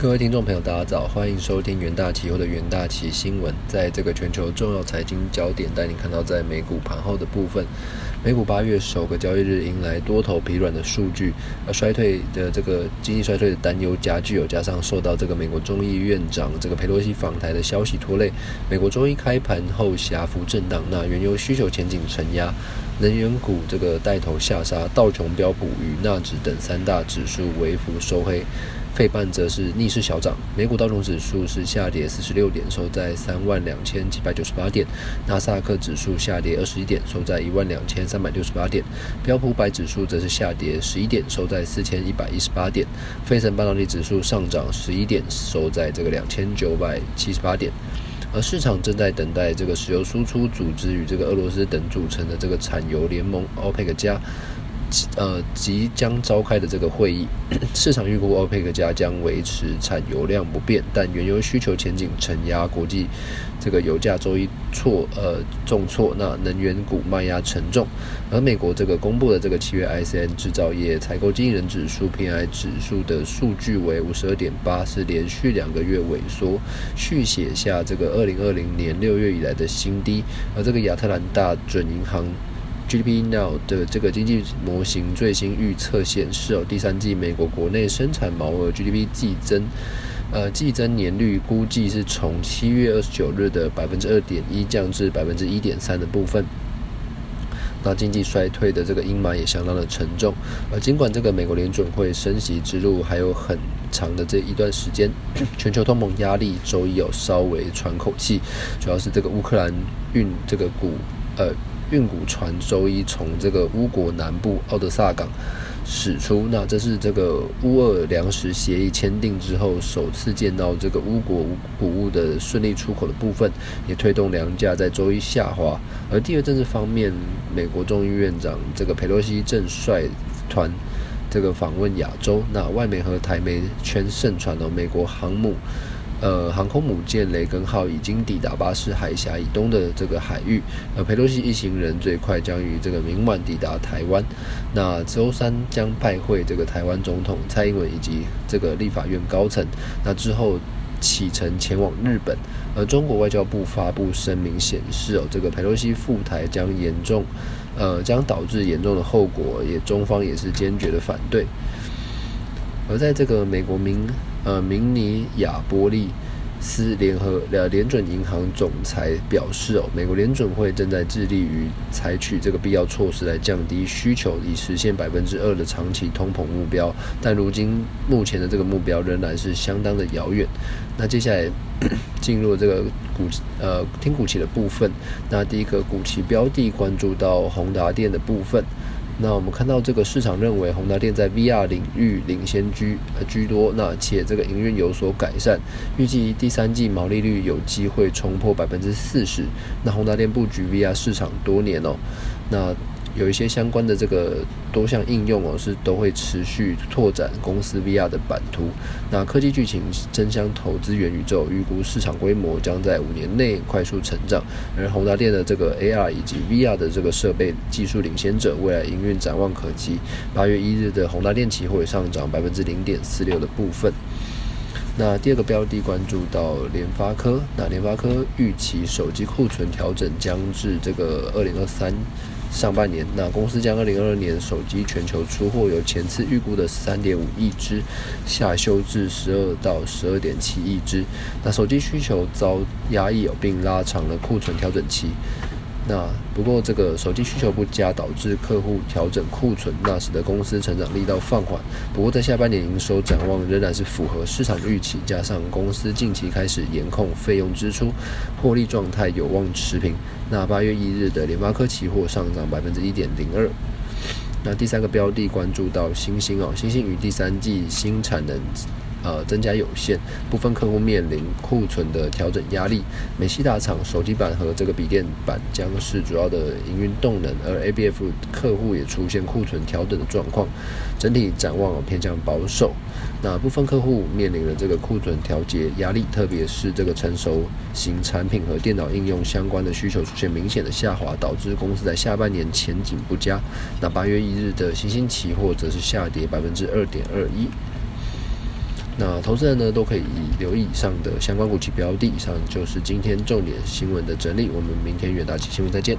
各位听众朋友，大家早，欢迎收听元大期货的元大期新闻。在这个全球重要财经焦点，带你看到在美股盘后的部分。美股八月首个交易日迎来多头疲软的数据，而衰退的这个经济衰退的担忧加剧，有加上受到这个美国众议院长这个佩洛西访台的消息拖累，美国周一开盘后狭幅震荡，那原油需求前景承压，能源股这个带头下杀，道琼标普与纳指等三大指数微幅收黑。费半则是逆势小涨，美股道琼指数是下跌四十六点，收在三万两千七百九十八点；纳斯达克指数下跌二十一点，收在一万两千三百六十八点；标普百指数则是下跌十一点，收在四千一百一十八点；费城半导体指数上涨十一点，收在这个两千九百七十八点。而市场正在等待这个石油输出组织与这个俄罗斯等组成的这个产油联盟 OPEC 加。呃，即将召开的这个会议，市场预估欧佩克加将维持产油量不变，但原油需求前景承压，国际这个油价周一挫呃重挫，那能源股卖压沉重。而美国这个公布的这个七月 ICN 制造业采购经理人指数 PI 指数的数据为五十二点八，是连续两个月萎缩，续写下这个二零二零年六月以来的新低。而这个亚特兰大准银行。GDP Now 的这个经济模型最新预测显示，哦，第三季美国国内生产毛额 GDP 季增，呃，季增年率估计是从七月二十九日的百分之二点一降至百分之一点三的部分。那经济衰退的这个阴霾也相当的沉重。而尽管这个美国联准会升息之路还有很长的这一段时间，全球通膨压力周一有稍微喘口气，主要是这个乌克兰运这个股，呃。运谷船周一从这个乌国南部奥德萨港驶出，那这是这个乌俄粮食协议签订之后首次见到这个乌国谷物的顺利出口的部分，也推动粮价在周一下滑。而第二政治方面，美国众议院长这个佩洛西正率团这个访问亚洲，那外媒和台媒圈盛传了美国航母。呃，航空母舰雷根号已经抵达巴士海峡以东的这个海域，而佩洛西一行人最快将于这个明晚抵达台湾，那周三将拜会这个台湾总统蔡英文以及这个立法院高层，那之后启程前往日本，而中国外交部发布声明显示，哦，这个佩洛西赴台将严重，呃，将导致严重的后果，也中方也是坚决的反对，而在这个美国民。呃，明尼亚波利斯联合呃联准银行总裁表示，哦，美国联准会正在致力于采取这个必要措施来降低需求，以实现百分之二的长期通膨目标。但如今目前的这个目标仍然是相当的遥远。那接下来 进入这个股呃听股期的部分，那第一个股期标的关注到宏达电的部分。那我们看到这个市场认为宏达电在 VR 领域领先居呃居多，那且这个营运有所改善，预计第三季毛利率有机会冲破百分之四十。那宏达电布局 VR 市场多年哦，那。有一些相关的这个多项应用哦，是都会持续拓展公司 VR 的版图。那科技剧情争相投资元宇宙，预估市场规模将在五年内快速成长。而宏达电的这个 AR 以及 VR 的这个设备技术领先者，未来营运展望可期。八月一日的宏达电期货上涨百分之零点四六的部分。那第二个标的关注到联发科，那联发科预期手机库存调整将至这个二零二三。上半年，那公司将二零二二年手机全球出货由前次预估的三点五亿只下修至十二到十二点七亿只。那手机需求遭压抑，并拉长了库存调整期。那不过这个手机需求不佳，导致客户调整库存，那使得公司成长力道放缓。不过在下半年营收展望仍然是符合市场预期，加上公司近期开始严控费用支出，获利状态有望持平。那八月一日的联发科期货上涨百分之一点零二。那第三个标的关注到星星哦，星星与第三季新产能。呃，增加有限，部分客户面临库存的调整压力。美系大厂手机板和这个笔电板将是主要的营运动能，而 ABF 客户也出现库存调整的状况。整体展望偏向保守。那部分客户面临了这个库存调节压力，特别是这个成熟型产品和电脑应用相关的需求出现明显的下滑，导致公司在下半年前景不佳。那八月一日的新兴期货则是下跌百分之二点二一。那投资人呢都可以留意以上的相关股期标的。以上就是今天重点新闻的整理，我们明天远大期新闻再见。